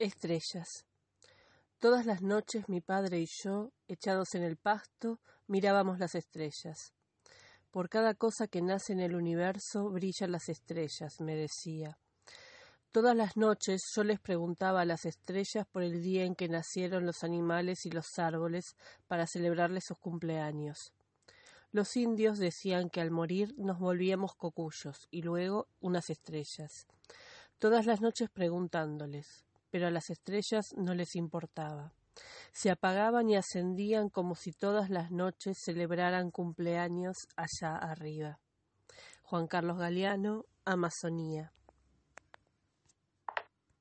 Estrellas. Todas las noches mi padre y yo, echados en el pasto, mirábamos las estrellas. Por cada cosa que nace en el universo brillan las estrellas, me decía. Todas las noches yo les preguntaba a las estrellas por el día en que nacieron los animales y los árboles para celebrarles sus cumpleaños. Los indios decían que al morir nos volvíamos cocuyos y luego unas estrellas. Todas las noches preguntándoles pero a las estrellas no les importaba. Se apagaban y ascendían como si todas las noches celebraran cumpleaños allá arriba. Juan Carlos Galeano, Amazonía.